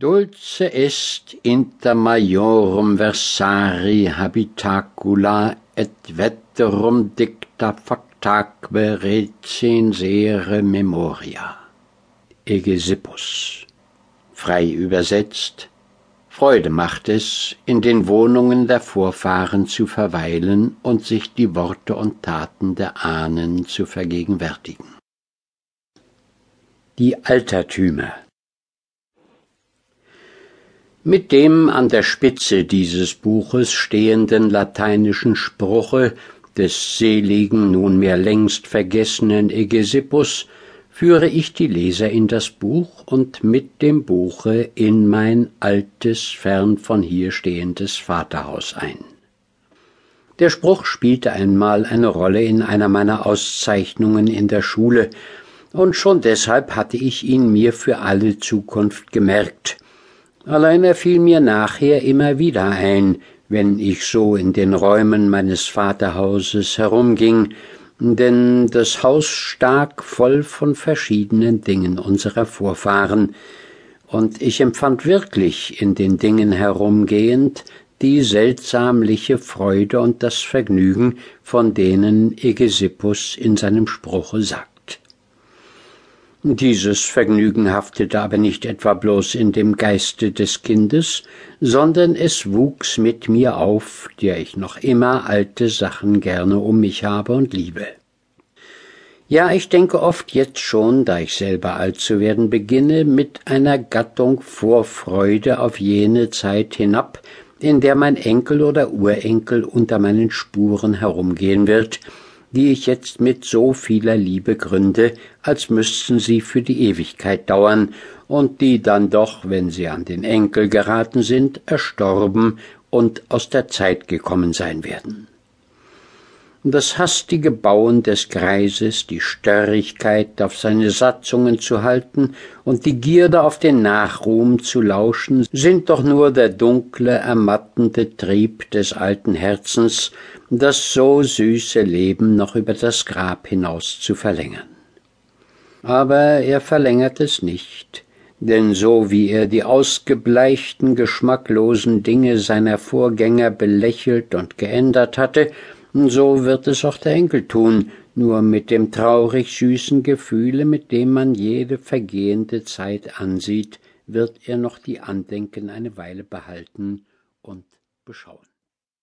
Dulce est inter majorum versari habitacula et veterum dicta factaque recensere memoria. Egesippus. Frei übersetzt, Freude macht es, in den Wohnungen der Vorfahren zu verweilen und sich die Worte und Taten der Ahnen zu vergegenwärtigen. Die Altertümer mit dem an der Spitze dieses Buches stehenden lateinischen Spruche des seligen, nunmehr längst vergessenen Egesippus führe ich die Leser in das Buch und mit dem Buche in mein altes, fern von hier stehendes Vaterhaus ein. Der Spruch spielte einmal eine Rolle in einer meiner Auszeichnungen in der Schule, und schon deshalb hatte ich ihn mir für alle Zukunft gemerkt, Allein er fiel mir nachher immer wieder ein, wenn ich so in den Räumen meines Vaterhauses herumging, denn das Haus stak voll von verschiedenen Dingen unserer Vorfahren, und ich empfand wirklich in den Dingen herumgehend die seltsamliche Freude und das Vergnügen, von denen Egesippus in seinem Spruche sagt. Dieses Vergnügen haftete aber nicht etwa bloß in dem Geiste des Kindes, sondern es wuchs mit mir auf, der ich noch immer alte Sachen gerne um mich habe und liebe. Ja, ich denke oft jetzt schon, da ich selber alt zu werden beginne, mit einer Gattung Vorfreude auf jene Zeit hinab, in der mein Enkel oder Urenkel unter meinen Spuren herumgehen wird, die ich jetzt mit so vieler Liebe gründe, als müssten sie für die Ewigkeit dauern, und die dann doch, wenn sie an den Enkel geraten sind, erstorben und aus der Zeit gekommen sein werden das hastige Bauen des Greises, die Störrigkeit, auf seine Satzungen zu halten und die Gierde auf den Nachruhm zu lauschen, sind doch nur der dunkle, ermattende Trieb des alten Herzens, das so süße Leben noch über das Grab hinaus zu verlängern. Aber er verlängert es nicht, denn so wie er die ausgebleichten, geschmacklosen Dinge seiner Vorgänger belächelt und geändert hatte, so wird es auch der Enkel tun, nur mit dem traurig süßen Gefühle, mit dem man jede vergehende Zeit ansieht, wird er noch die Andenken eine Weile behalten und beschauen.